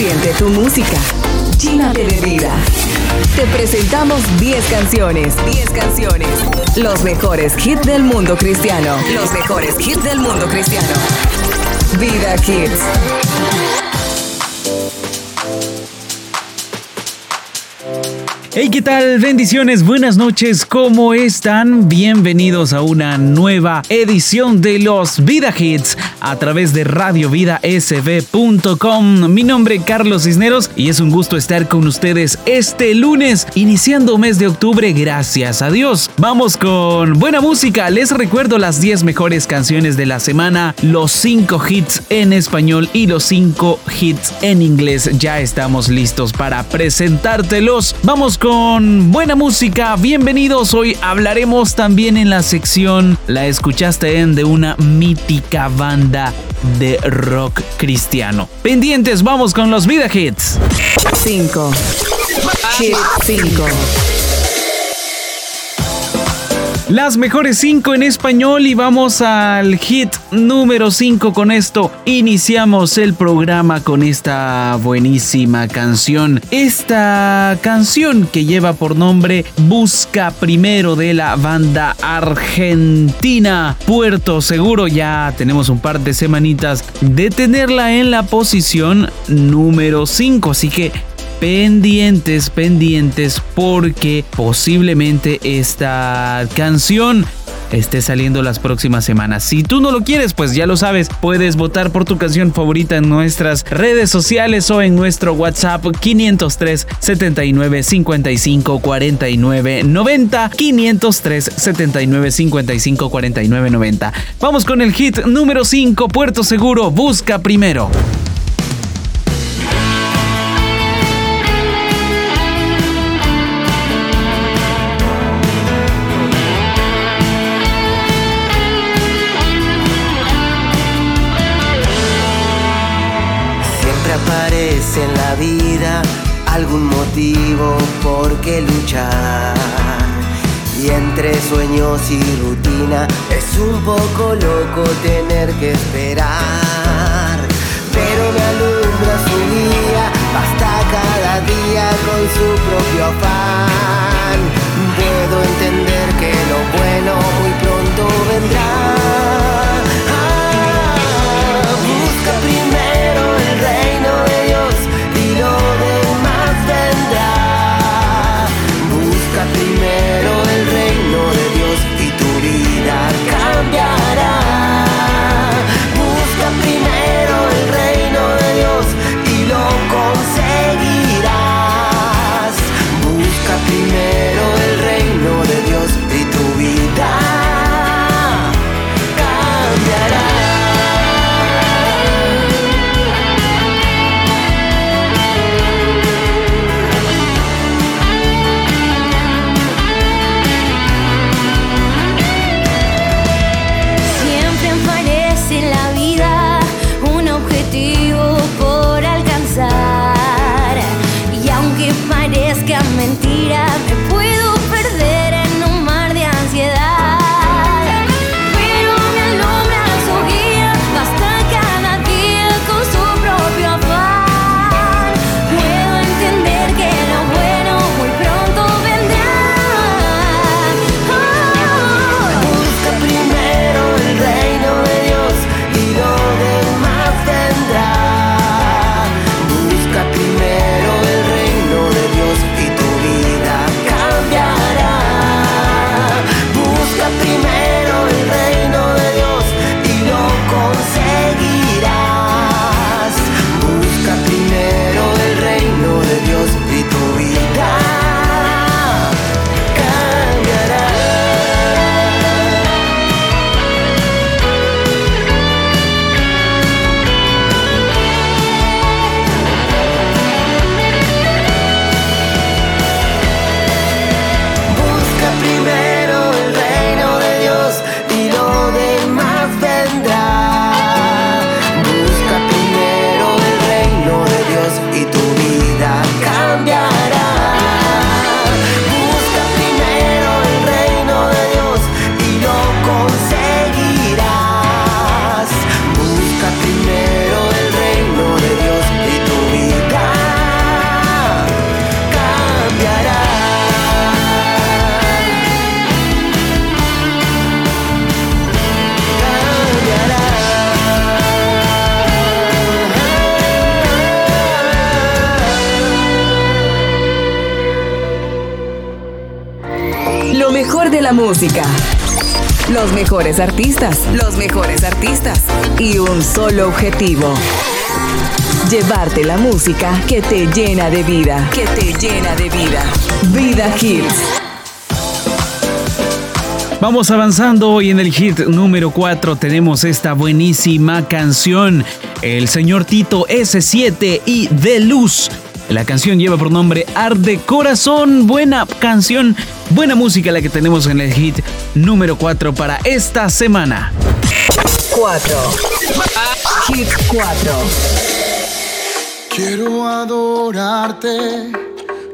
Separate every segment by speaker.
Speaker 1: Siente tu música. Llénate de vida. Te presentamos 10 canciones. 10 canciones. Los mejores hits del mundo cristiano. Los mejores hits del mundo cristiano. Vida Kids.
Speaker 2: Hey, ¿qué tal? Bendiciones, buenas noches, ¿cómo están? Bienvenidos a una nueva edición de los Vida Hits a través de radiovidasb.com. Mi nombre es Carlos Cisneros y es un gusto estar con ustedes este lunes, iniciando mes de octubre, gracias a Dios. Vamos con buena música, les recuerdo las 10 mejores canciones de la semana, los 5 hits en español y los 5 hits en inglés. Ya estamos listos para presentártelos. Vamos con buena música. Bienvenidos. Hoy hablaremos también en la sección La escuchaste en de una mítica banda de rock cristiano. Pendientes, vamos con los Vida Hits.
Speaker 1: 5. Hit 5.
Speaker 2: Las mejores 5 en español y vamos al hit número 5 con esto. Iniciamos el programa con esta buenísima canción. Esta canción que lleva por nombre Busca Primero de la banda argentina Puerto Seguro. Ya tenemos un par de semanitas de tenerla en la posición número 5. Así que pendientes, pendientes, porque posiblemente esta canción esté saliendo las próximas semanas. Si tú no lo quieres, pues ya lo sabes, puedes votar por tu canción favorita en nuestras redes sociales o en nuestro WhatsApp 503 79 55 49 90 503 79 55 49 90. Vamos con el hit número 5, Puerto Seguro, busca primero.
Speaker 3: Vida algún motivo por qué luchar. Y entre sueños y rutina es un poco loco tener que esperar. Pero me alumbra su día, basta cada día con su propio afán. Puedo entender que lo bueno muy pronto vendrá.
Speaker 1: La música. Los mejores artistas, los mejores artistas. Y un solo objetivo. Llevarte la música que te llena de vida, que te llena de vida. Vida Hits.
Speaker 2: Vamos avanzando hoy en el hit número 4 tenemos esta buenísima canción, el señor Tito S7 y De Luz. La canción lleva por nombre Arde Corazón. Buena canción, buena música la que tenemos en el hit número 4 para esta semana.
Speaker 1: 4. Hit 4.
Speaker 4: Quiero adorarte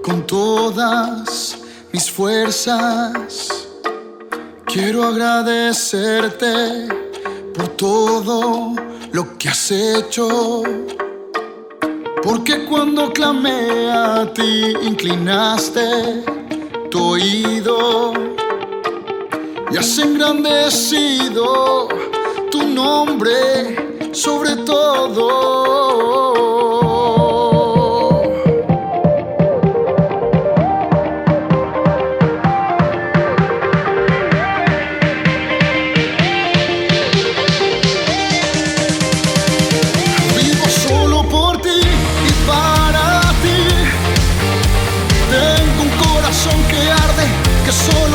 Speaker 4: con todas mis fuerzas. Quiero agradecerte por todo lo que has hecho porque cuando clamé a ti, inclinaste tu oído y has engrandecido tu nombre sobre todo.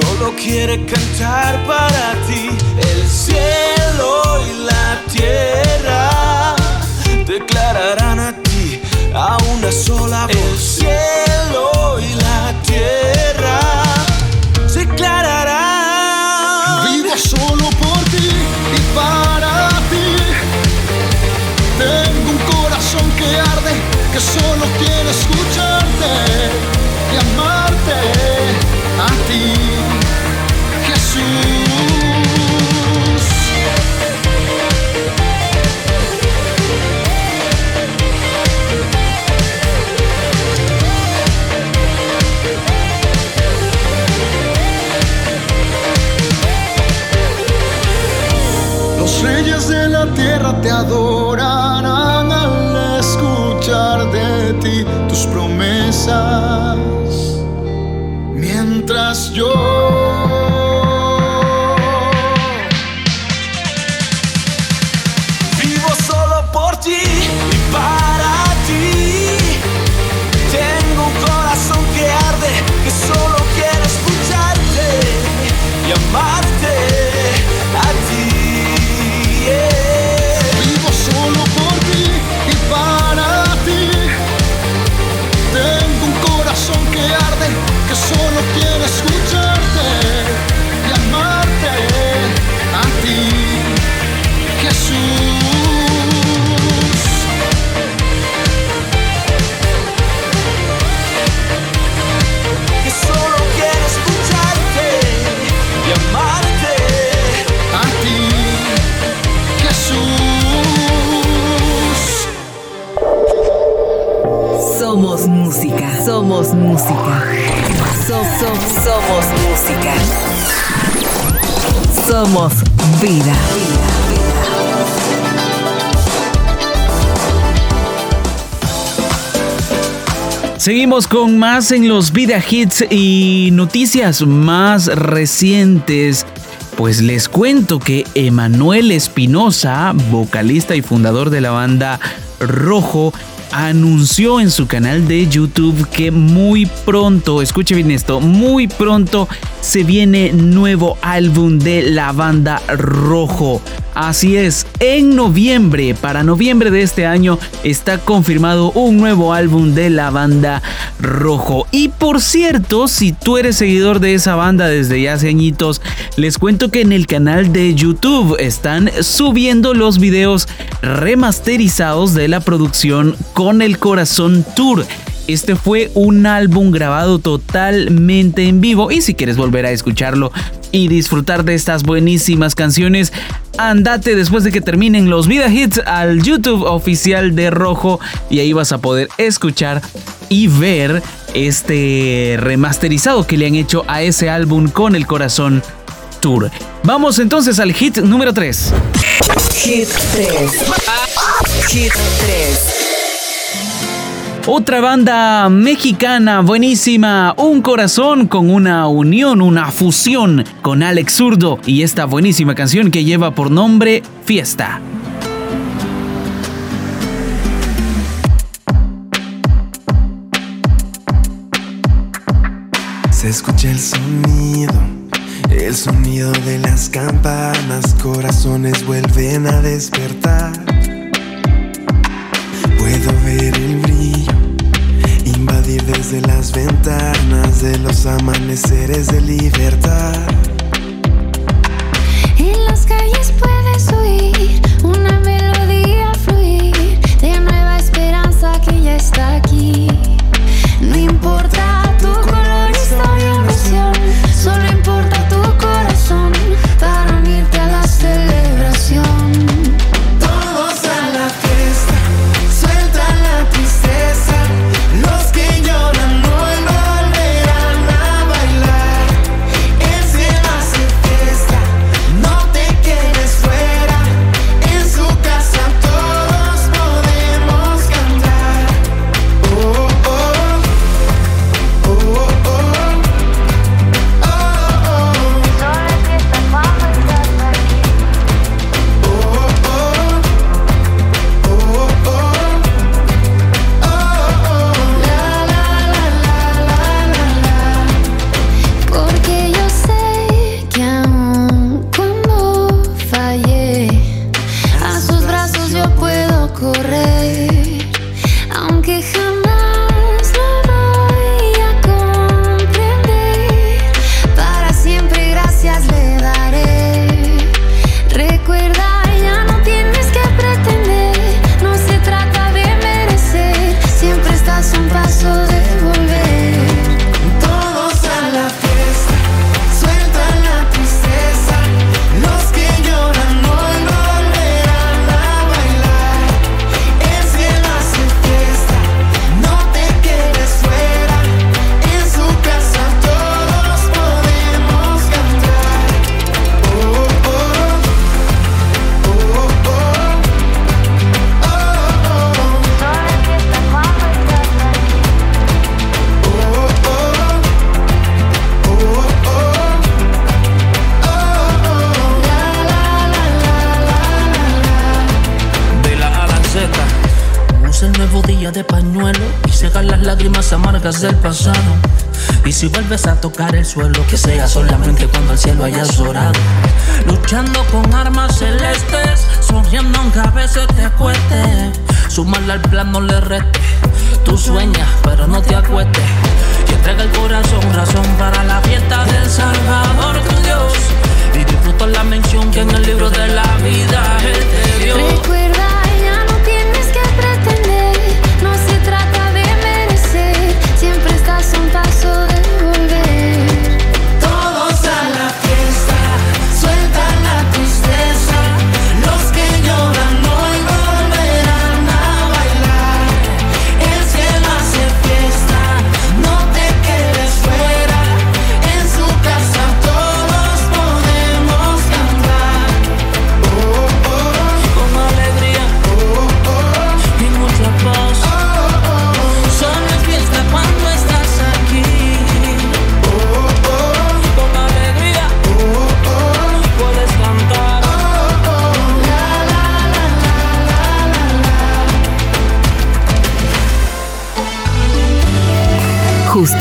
Speaker 5: solo quiere cantar para ti. El cielo y la tierra declararán a ti a una sola voz. El cielo y la tierra declararán.
Speaker 4: Vivo solo por ti y para que arde, que solo quiere tierra te adorarán de ti tus promesas,
Speaker 2: Seguimos con más en los Vida Hits y noticias más recientes. Pues les cuento que Emanuel Espinosa, vocalista y fundador de la banda Rojo, anunció en su canal de YouTube que muy pronto, escuche bien esto, muy pronto se viene nuevo álbum de la banda Rojo. Así es, en noviembre, para noviembre de este año, está confirmado un nuevo álbum de la banda Rojo. Y por cierto, si tú eres seguidor de esa banda desde ya hace añitos, les cuento que en el canal de YouTube están subiendo los videos remasterizados de la producción con el Corazón Tour Este fue un álbum grabado totalmente en vivo y si quieres volver a escucharlo y disfrutar de estas buenísimas canciones, andate después de que terminen los Vida Hits al YouTube oficial de Rojo y ahí vas a poder escuchar y ver este remasterizado que le han hecho a ese álbum con el corazón tour. Vamos entonces al hit número 3.
Speaker 1: Hit 3. Hit 3.
Speaker 2: Otra banda mexicana buenísima, Un Corazón con una unión, una fusión con Alex Zurdo y esta buenísima canción que lleva por nombre Fiesta.
Speaker 6: Se escucha el sonido, el sonido de las campanas, corazones vuelven a despertar. Puedo ver el brillo desde las ventanas de los amaneceres de libertad.
Speaker 7: En las calles puedes oír una melodía fluir de nueva esperanza que ya está aquí. No importa tu color, historia o misión, solo importa
Speaker 8: suelo, que sea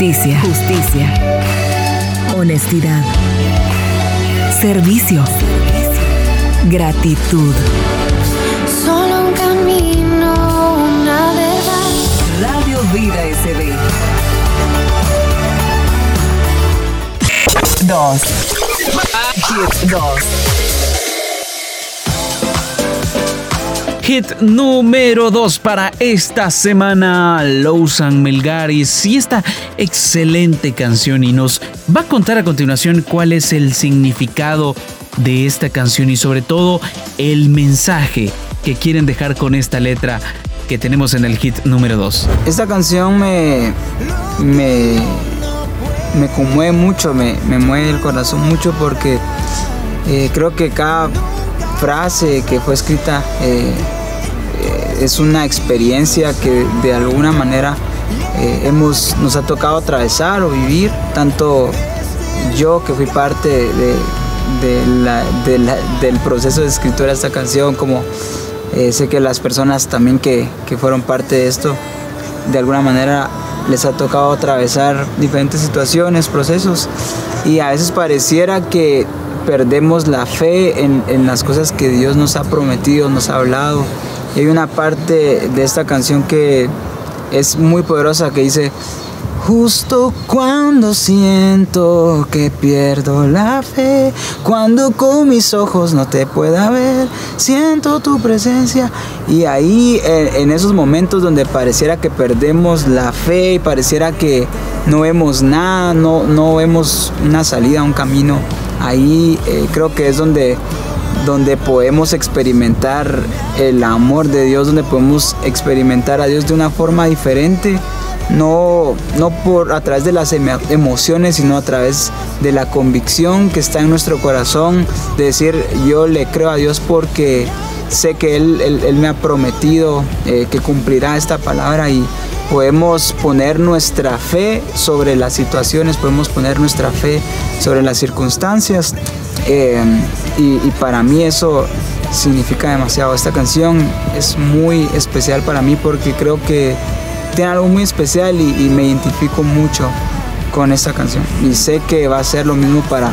Speaker 1: Justicia. Justicia. Honestidad. Servicio. Gratitud.
Speaker 7: Solo un camino, una verdad.
Speaker 1: Radio Vida SB. Dos. Hit 2.
Speaker 2: hit número 2 para esta semana, Lowsan Melgaris y esta excelente canción y nos va a contar a continuación cuál es el significado de esta canción y sobre todo el mensaje que quieren dejar con esta letra que tenemos en el hit número 2.
Speaker 9: Esta canción me, me, me conmueve mucho, me, me mueve el corazón mucho porque eh, creo que cada frase que fue escrita eh, eh, es una experiencia que de alguna manera hemos, nos ha tocado atravesar o vivir, tanto yo que fui parte de, del proceso de escritura de esta canción, como sé que las personas también que, que fueron parte de esto, de alguna manera les ha tocado atravesar diferentes situaciones, procesos, y a veces pareciera que perdemos la fe en, en, las cosas que Dios nos ha prometido, nos ha hablado. Y hay una parte de esta canción que es muy poderosa que dice, Justo cuando siento que pierdo la fe, cuando con mis ojos no te pueda ver, siento tu presencia. Y ahí, en, esos momentos donde pareciera que perdemos la fe y pareciera que no vemos nada, no, no vemos una salida, un camino, ahí eh, creo que es donde donde podemos experimentar el amor de Dios, donde podemos experimentar a Dios de una forma diferente, no, no por a través de las emociones, sino a través de la convicción que está en nuestro corazón, de decir yo le creo a Dios porque sé que Él, él, me ha prometido eh, que cumplirá esta palabra y podemos poner nuestra fe sobre las situaciones, podemos poner nuestra fe sobre las circunstancias eh, y, y para mí eso significa demasiado. Esta canción es muy especial para mí porque creo que tiene algo muy especial y, me identifico mucho con esta canción. Y sé que va a ser lo mismo para,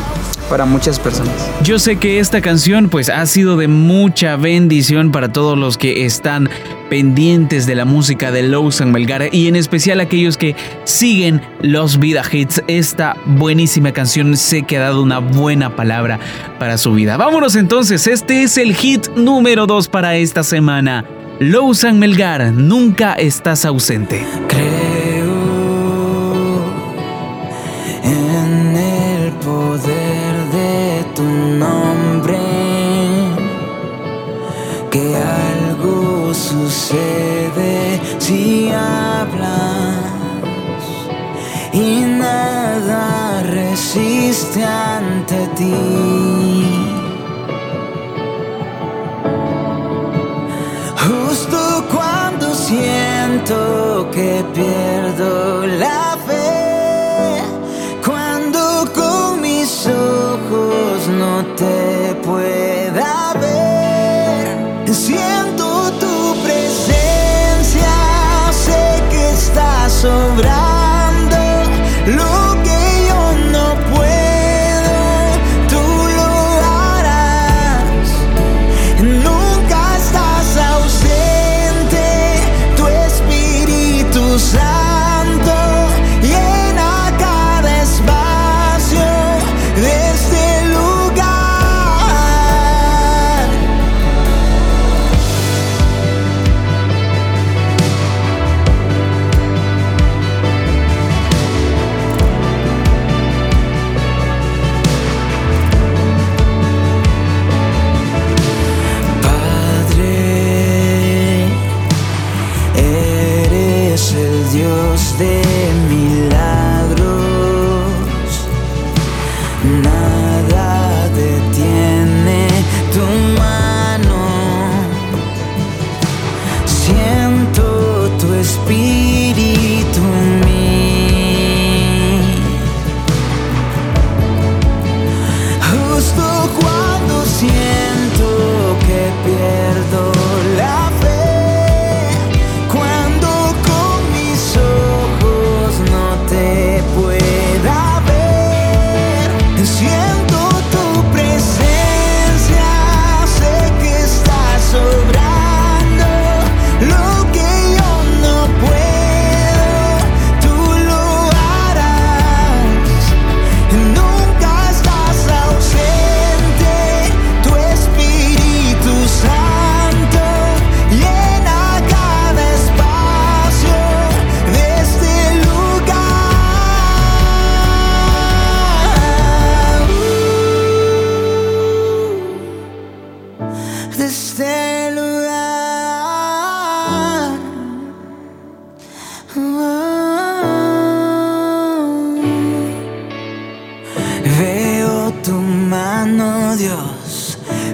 Speaker 9: para muchas personas.
Speaker 2: Yo sé que esta canción pues ha sido de mucha bendición para todos los que están pendientes de la música de Lowson Melgara y en especial aquellos que siguen los Vida Hits. Esta buenísima canción sé que ha dado una buena palabra para su vida. Vámonos entonces, este es el hit número 2 para esta semana. Lousan Melgar, nunca estás ausente.
Speaker 10: Creo ante ti. siento que pierdo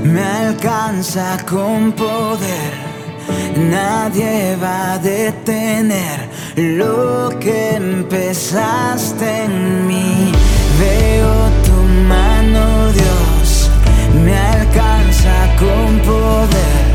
Speaker 9: me alcanza con poder. Nadie va a detener lo que empezaste en mí. Veo tu mano, Dios, me alcanza con poder.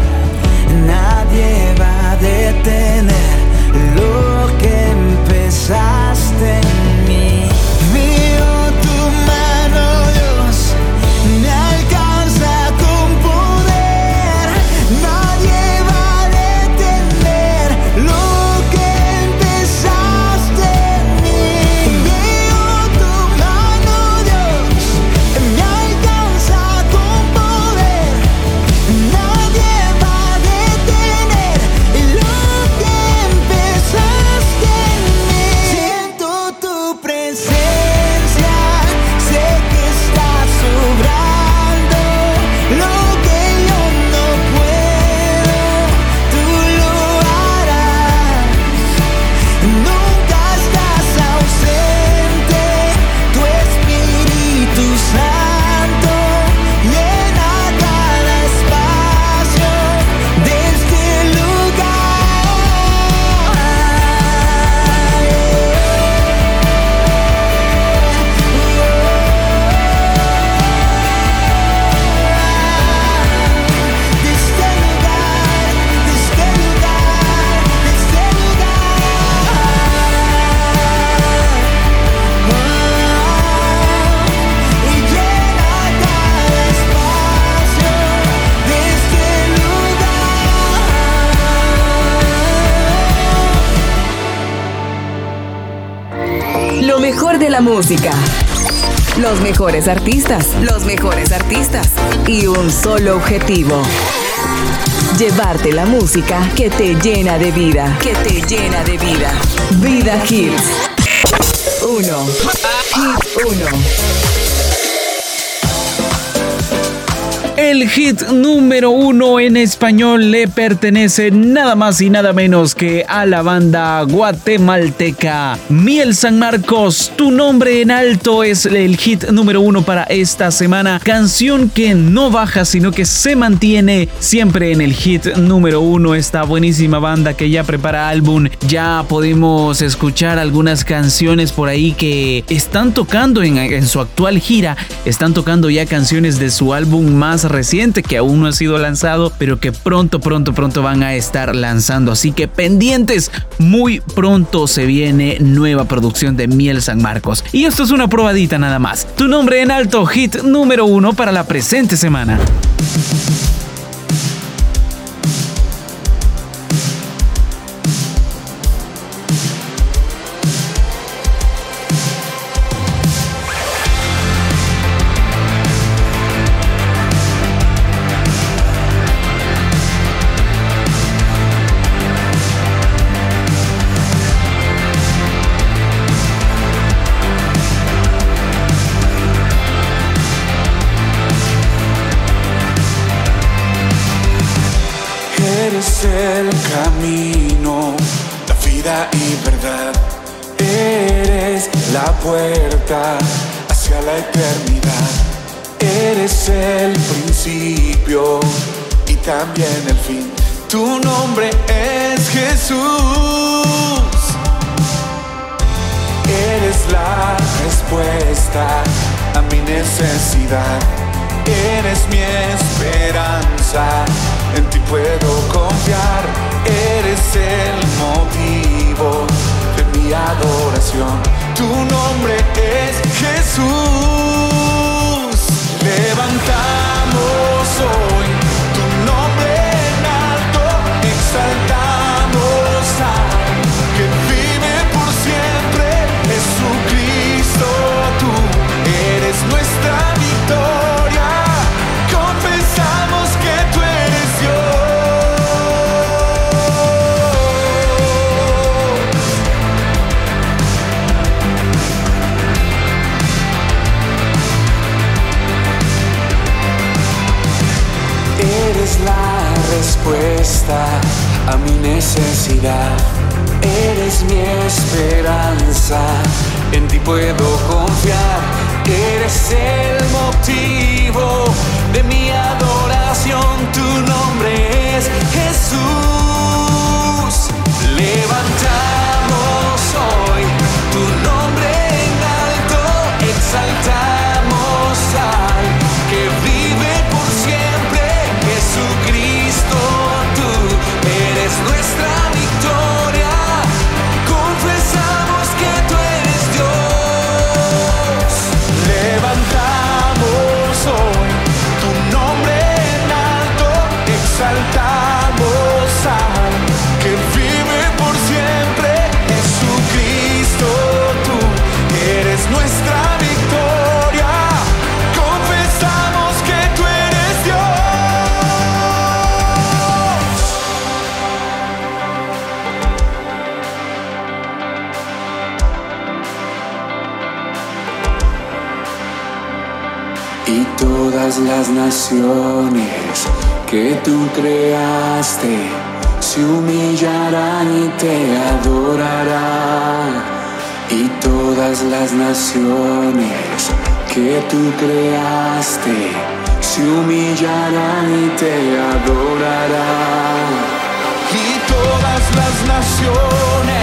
Speaker 1: La música. Los mejores artistas. Los mejores artistas. Y un solo objetivo. Llevarte la música que te llena de vida. Que te llena de vida. Vida Hits. 1. Hit 1.
Speaker 2: El hit número uno en español le pertenece nada más y nada menos que a la banda guatemalteca Miel San Marcos. Tu nombre en alto es el hit número uno para esta semana. Canción que no baja, sino que se mantiene siempre en el hit número uno. Esta buenísima banda que ya prepara álbum. Ya podemos escuchar algunas canciones por ahí que están tocando en, su actual gira. Están tocando ya canciones de su álbum más reciente que aún no ha sido lanzado, pero que pronto, pronto, pronto van a estar lanzando. Así que pendientes, muy pronto se viene nueva producción de Miel San Marcos. Y esto es una probadita nada más. Tu nombre en alto, hit número uno para la presente semana.
Speaker 11: El camino, la vida y verdad. Eres la puerta hacia la eternidad. Eres el principio y también el fin. Tu nombre es Jesús. Eres la respuesta a mi necesidad. Eres mi esperanza, en ti puedo confiar. Eres el motivo de mi adoración. Tu nombre es Jesús. Levantamos hoy tu nombre en alto, exaltamos al que vive por siempre. Jesucristo, tú eres nuestra victoria. respuesta a mi necesidad. Eres mi esperanza, en ti puedo confiar. Eres el motivo de mi adoración, tu nombre es Jesús. Levantamos hoy tu nombre. Las naciones que tú creaste se humillarán y te adorarán. Y todas las naciones que tú creaste se humillarán y te adorarán. Y todas las naciones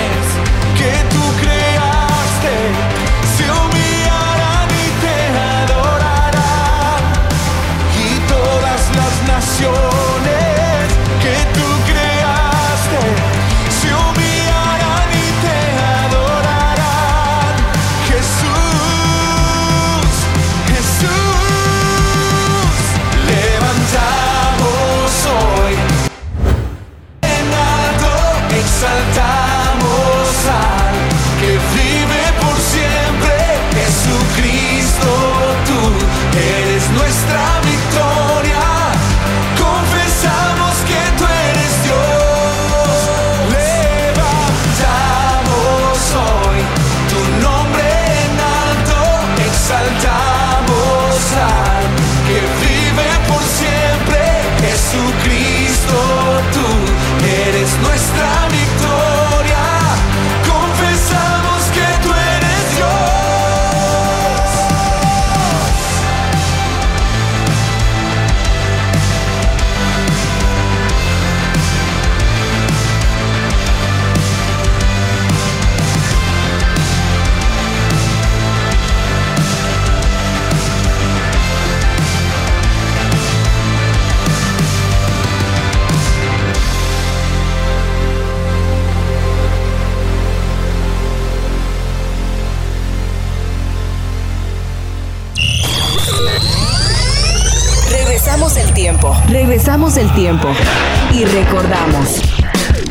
Speaker 11: Y
Speaker 1: recordamos.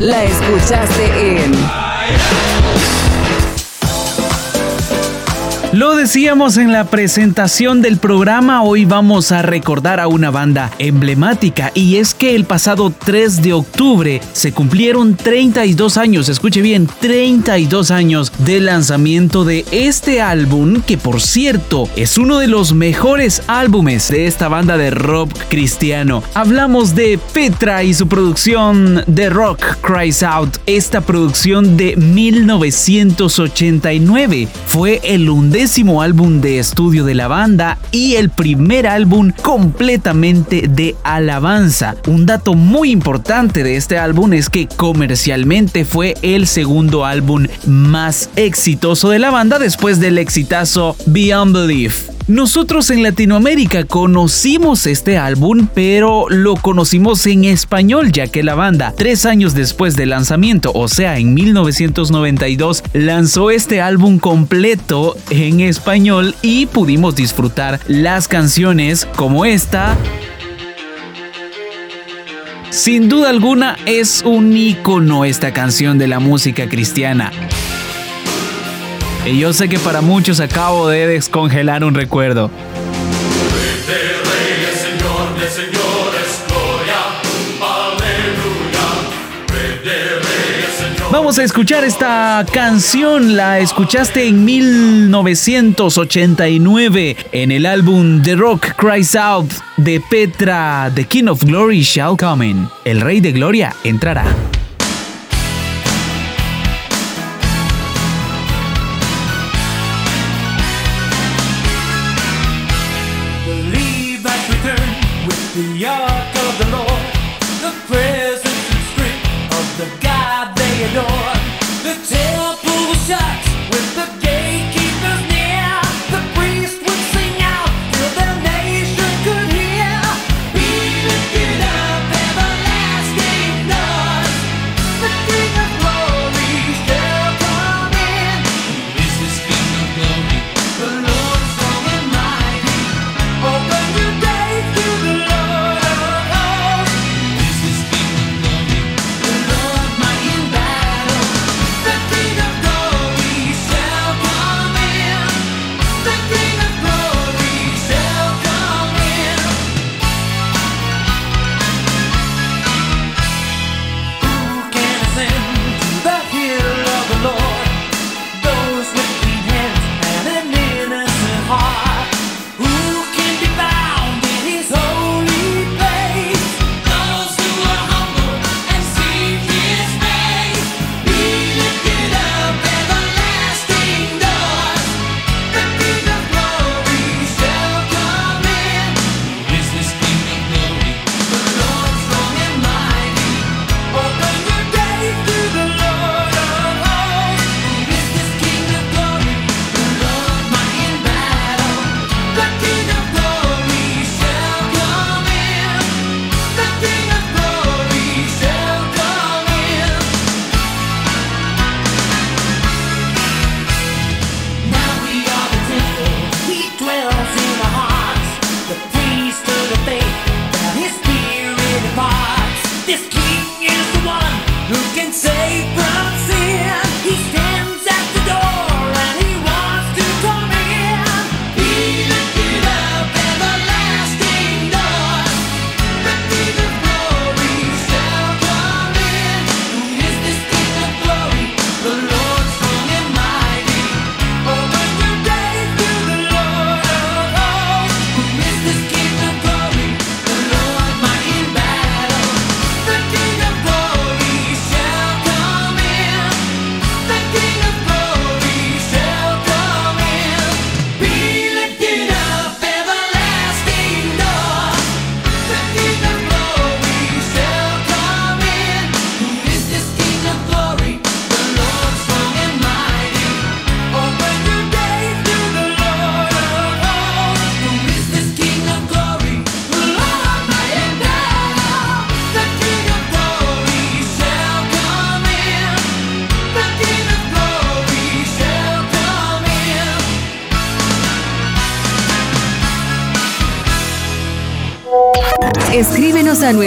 Speaker 1: La escuchaste
Speaker 2: decíamos en la presentación del programa, hoy vamos a recordar a una banda emblemática y es que el pasado 3 de octubre se cumplieron 32 años, escuche bien, 32 años del lanzamiento de este álbum que por cierto es uno de los mejores álbumes de esta banda de rock cristiano. Hablamos de Petra y su producción The Rock Cries Out. Esta producción de 1989 fue el undécimo álbum de estudio de la banda y el primer álbum completamente de alabanza. Un dato muy importante de este álbum es que comercialmente fue el segundo álbum más exitoso de la banda después del exitazo Beyond Belief. Nosotros en Latinoamérica conocimos este álbum, pero lo conocimos en español, ya que la banda, tres años después del lanzamiento, o sea, en 1992, lanzó este álbum completo en español y pudimos disfrutar las canciones como esta. Sin duda alguna es un icono esta canción de la música cristiana. Y yo sé que para muchos acabo de descongelar un recuerdo. Vamos a escuchar esta canción, la escuchaste en 1989 en el álbum The Rock Cries Out de Petra, The King of Glory Shall Come In. El Rey de Gloria entrará.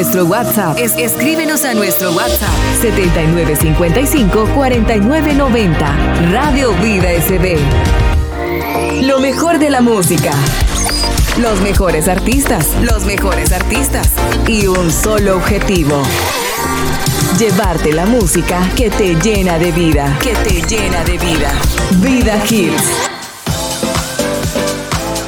Speaker 1: nuestro WhatsApp. Es, escríbenos a nuestro WhatsApp 7955-4990. Radio Vida SB. Lo mejor de la música. Los mejores artistas. Los mejores artistas. Y un solo objetivo. Llevarte la música que te llena de vida. Que te llena de vida. Vida Hills.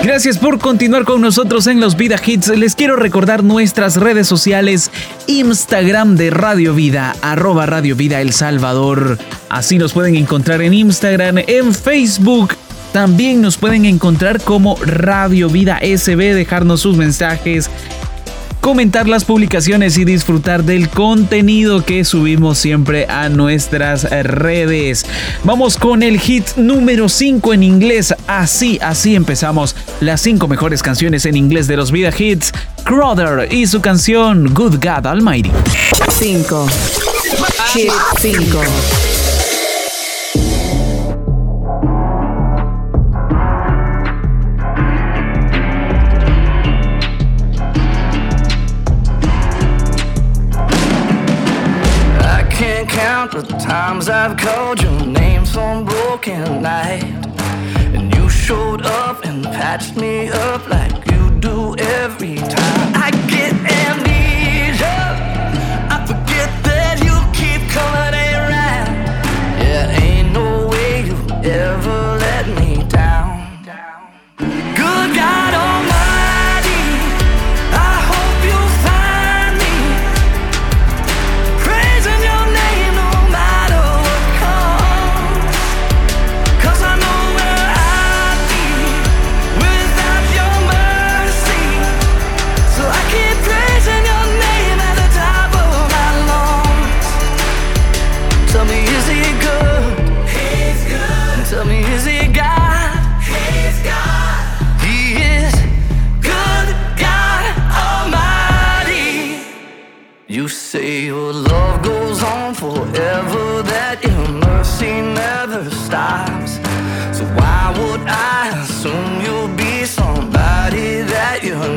Speaker 2: Gracias por continuar con nosotros en los Vida Hits. Les quiero recordar nuestras redes sociales, Instagram de Radio Vida, arroba Radio Vida El Salvador. Así nos pueden encontrar en Instagram, en Facebook. También nos pueden encontrar como Radio Vida SB, dejarnos sus mensajes, comentar las publicaciones y disfrutar del contenido que subimos siempre a nuestras redes. Vamos con el hit número 5 en inglés. Así, así empezamos las 5 mejores canciones en inglés de los Vida Hits. Crowder y su canción Good God Almighty.
Speaker 1: 5. Hit 5.
Speaker 12: The times I've called your name some broken night. And you showed up and patched me up like you do every time.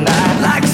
Speaker 12: that like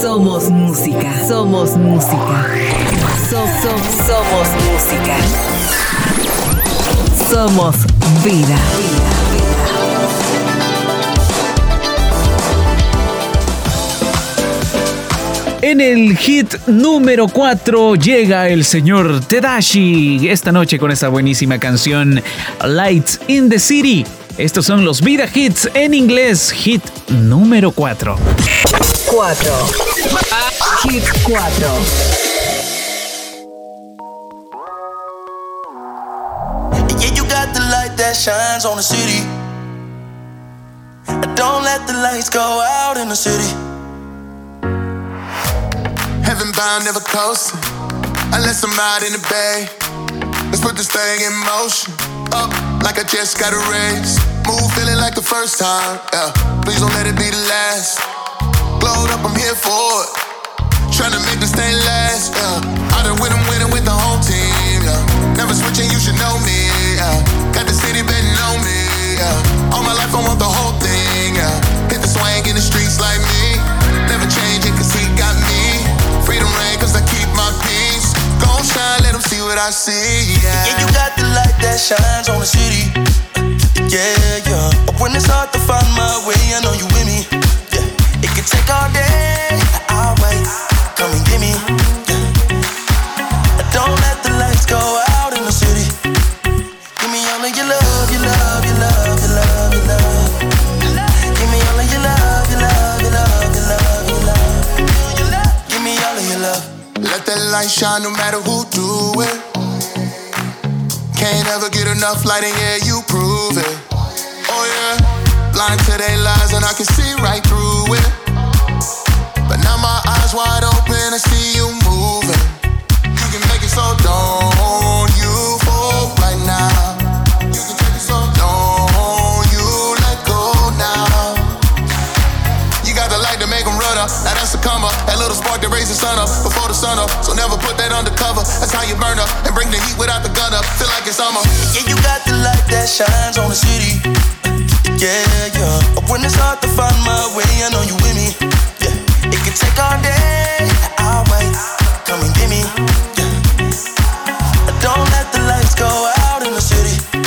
Speaker 1: Somos música, somos música. So- so- somos música. Somos vida.
Speaker 2: En el hit número 4 llega el señor Tadashi esta noche con esta buenísima canción Lights in the City. Estos son los Vida Hits en inglés, hit número 4.
Speaker 1: 4. Hit 4.
Speaker 13: Yeah, you got the light that shines on the city. Don't let the lights go out in the city.
Speaker 14: Heaven bound, never coasting. Unless I'm out in the bay. Let's put this thing in motion. Up like I just got a raise. Move feeling like the first time. Yeah. Please don't let it be the last. Glowed up, I'm here for it. Trying to make this thing last. Yeah. I done with the I see. Yeah.
Speaker 13: Yeah, you got the light that shines on the city. Yeah, yeah. But when it's hard to find my way, I know you with me. Yeah. It could take all day. I'll wait. Come and get me. Yeah. Don't let the lights go out in the city. Give me all of your love, your love, your love, your love, your love. Give me all of your love, your love, your love, your love, your love. Give me all of your love.
Speaker 14: Let that light shine no matter who do it. Can't ever get enough light and yeah, you prove it. Oh yeah, blind to their lies and I can see right through it. But now my eyes wide open, I see you moving. You can make it so don't you fall right now. You can take it so don't you let go now. You got the light to make them run up. Now that's a come up. That little spark that raises sun up before the sun up. So never put that undercover. That's how you burn up and bring the heat without the gun up. Feel summer.
Speaker 13: Yeah, you got the light that shines on the city. Yeah, yeah. When it's hard to find my way, I know you with me. Yeah. It could take all day. I'll wait. Come and get me. Yeah. Don't let the lights go out in the city.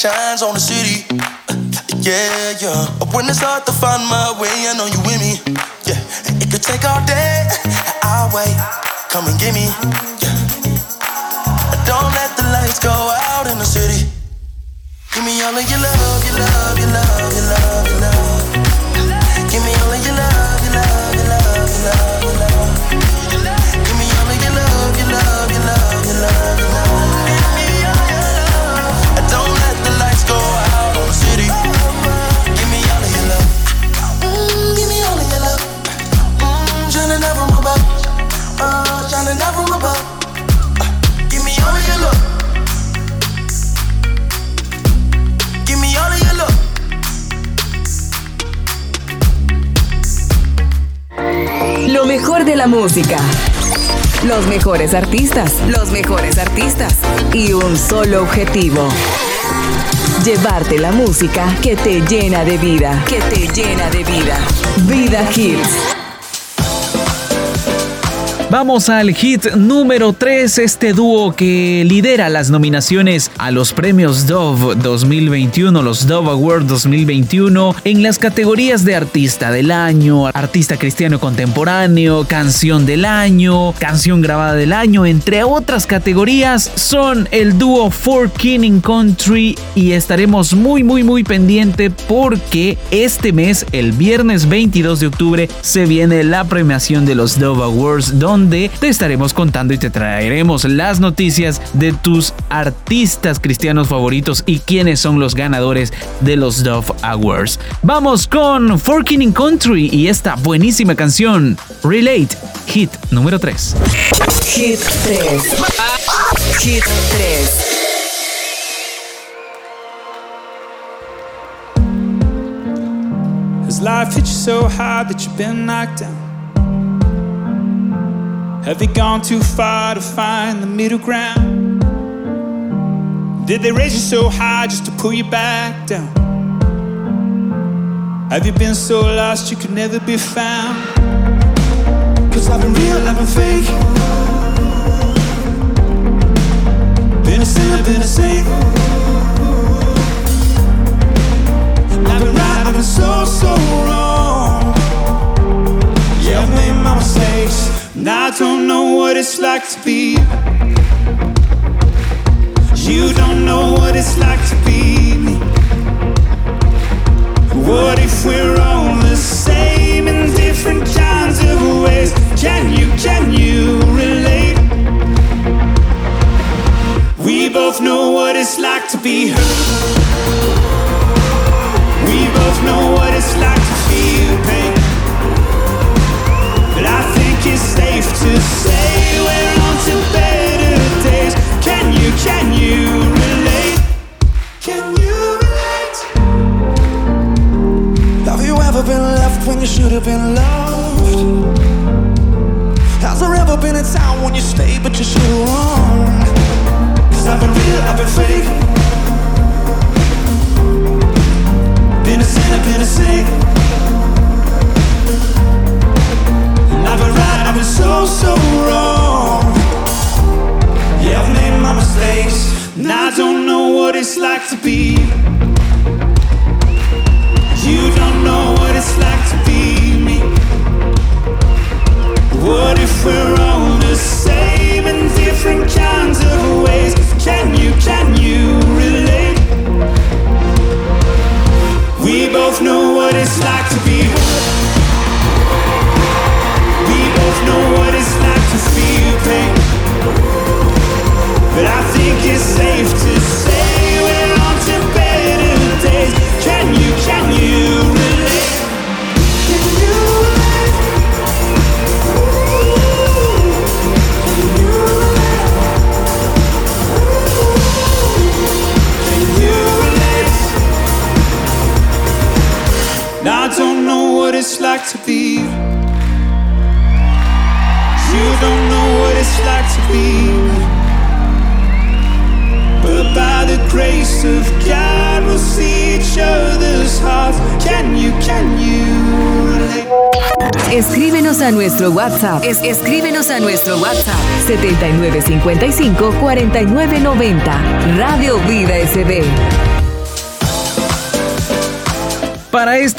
Speaker 13: Shines on the city. Uh, yeah, yeah. When it's hard to find my way, I know you with me. Yeah, it could take all day. Uh, I'll wait. Come and get me. Yeah. Don't let the lights go out in the city. Give me all of your love, your love, your love, your love.
Speaker 1: La música. Los mejores artistas. Los mejores artistas. Y un solo objetivo. Llevarte la música que te llena de vida. Que te llena de vida. Vida Hits.
Speaker 2: Vamos al hit número 3, este dúo que lidera las nominaciones a los premios Dove 2021, los Dove Awards 2021, en las categorías de Artista del Año, Artista Cristiano Contemporáneo, Canción del Año, Canción Grabada del Año, entre otras categorías, son el dúo For King in Country y estaremos muy muy muy pendiente porque este mes, el viernes 22 de octubre, se viene la premiación de los Dove Awards te estaremos contando y te traeremos las noticias de tus artistas cristianos favoritos y quiénes son los ganadores de los Dove Awards. Vamos con Forking in Country y esta buenísima canción, Relate, hit número 3.
Speaker 1: Hit 3. Hit 3.
Speaker 15: Has life hit you so hard that you've been knocked down? Have they gone too far to find the middle ground? Did they raise you so high just to pull you back down? Have you been so lost you could never be found? Cause I've been real, I've been fake. Been a sinner, been a saint. I've been right, I've been so, so wrong. Yeah, I've made my mistakes. And I don't know what it's like to be. You don't know what it's like to be me. What if we're all the same in different kinds of ways? Can you, can you relate? We both know what it's like to be hurt. We both know what it's like to feel pain. But I safe to say we're on to better days. Can you, can you relate? Can you relate?
Speaker 10: Have you ever been left when you should have been loved? Has there ever been a time when you stayed but you should have run?
Speaker 15: Cause I've been real, I've been fake.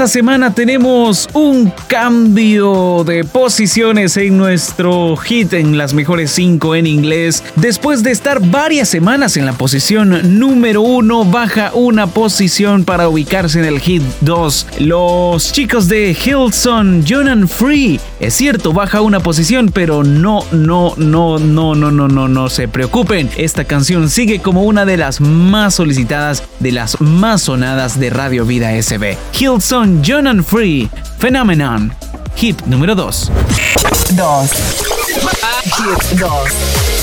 Speaker 2: Esta semana tenemos un cambio de posiciones en nuestro hit en las mejores 5 en inglés. Después de estar varias semanas en la posición número 1, baja una posición para ubicarse en el hit 2. Los chicos de Hillsong, John Free. Es cierto, baja una posición, pero no, no, no, no, no, no, no, no se preocupen. Esta canción sigue como una de las más solicitadas, de las más sonadas de Radio Vida SB. John and Free Phenomenon. Hit número 2.
Speaker 7: 2. Hit 2.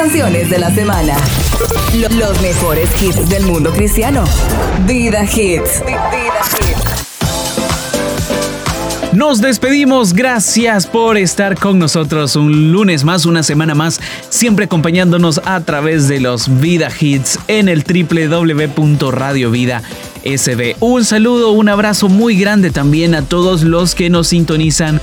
Speaker 7: Canciones de la semana. Lo- Los mejores hits del mundo cristiano. Vida Hits. Vida Hits.
Speaker 2: Nos despedimos, gracias por estar con nosotros un lunes más, una semana más, siempre acompañándonos a través de los Vida Hits en el www.radiovida.sb. Un saludo, un abrazo muy grande también a todos los que nos sintonizan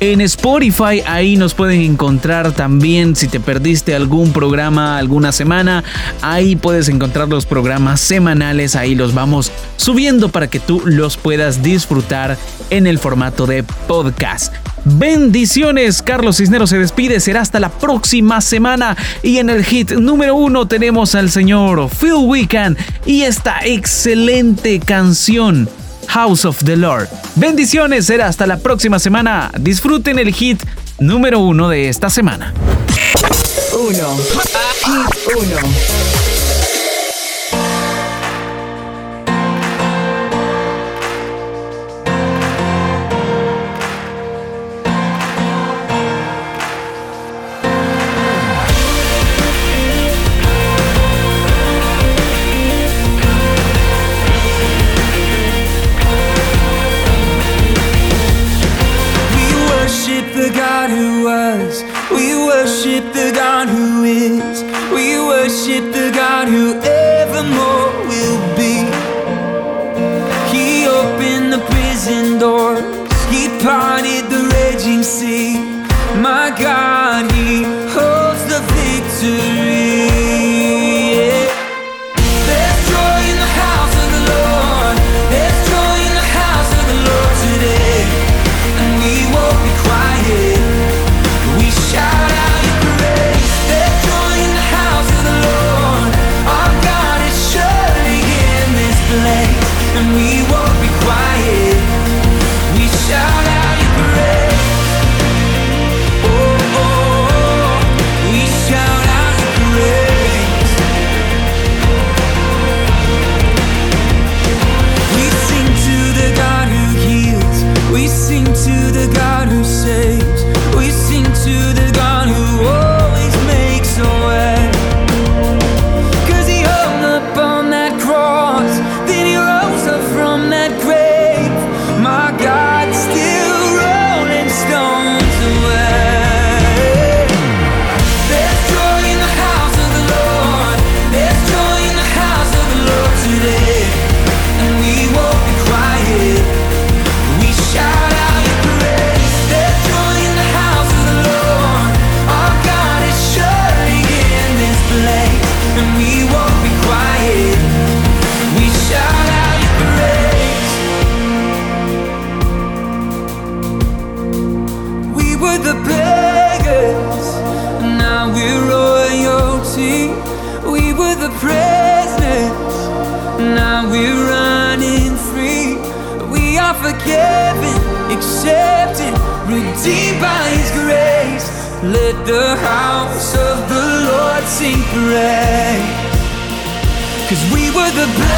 Speaker 2: en Spotify, ahí nos pueden encontrar también si te perdiste algún programa alguna semana, ahí puedes encontrar los programas semanales, ahí los vamos subiendo para que tú los puedas disfrutar en el formato de podcast. Bendiciones, Carlos Cisneros se despide, será hasta la próxima semana y en el hit número uno tenemos al señor Phil Wiccan y esta excelente canción. House of the Lord. Bendiciones, será hasta la próxima semana. Disfruten el hit número uno de esta semana.
Speaker 7: 1. Hit 1.
Speaker 16: and we won't be quiet. pray. Cause we were the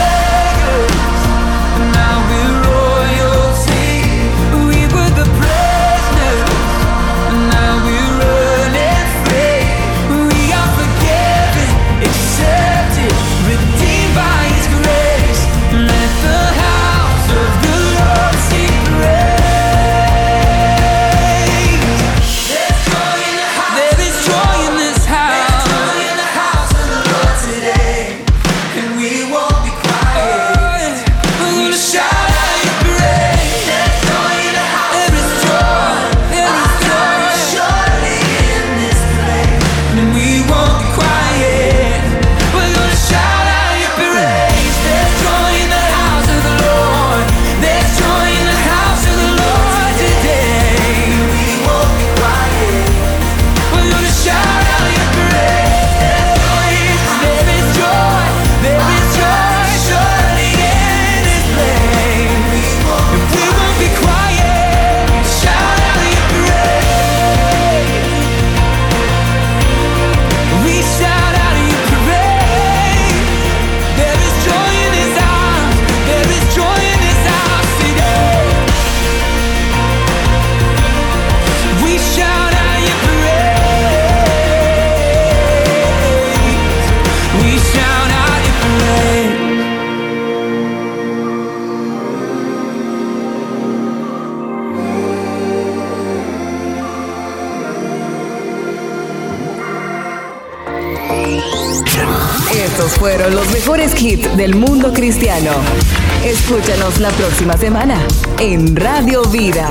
Speaker 1: Escúchanos la próxima semana en Radio Vida.